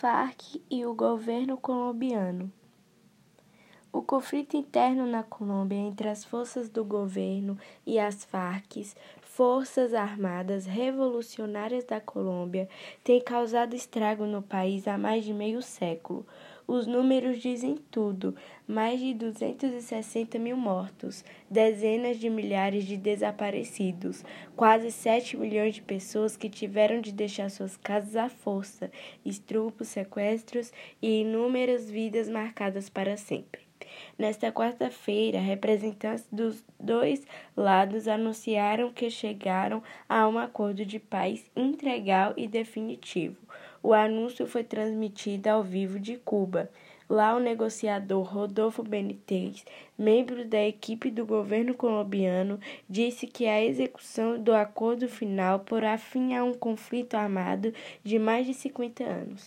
Farc e o governo colombiano. O conflito interno na Colômbia entre as forças do governo e as Farc, Forças Armadas Revolucionárias da Colômbia, tem causado estrago no país há mais de meio século. Os números dizem tudo: mais de 260 mil mortos, dezenas de milhares de desaparecidos, quase 7 milhões de pessoas que tiveram de deixar suas casas à força, estrupos, sequestros e inúmeras vidas marcadas para sempre. Nesta quarta-feira, representantes dos dois lados anunciaram que chegaram a um acordo de paz integral e definitivo. O anúncio foi transmitido ao vivo de Cuba. Lá, o negociador Rodolfo Benítez, membro da equipe do governo colombiano, disse que a execução do acordo final porá fim a um conflito armado de mais de 50 anos.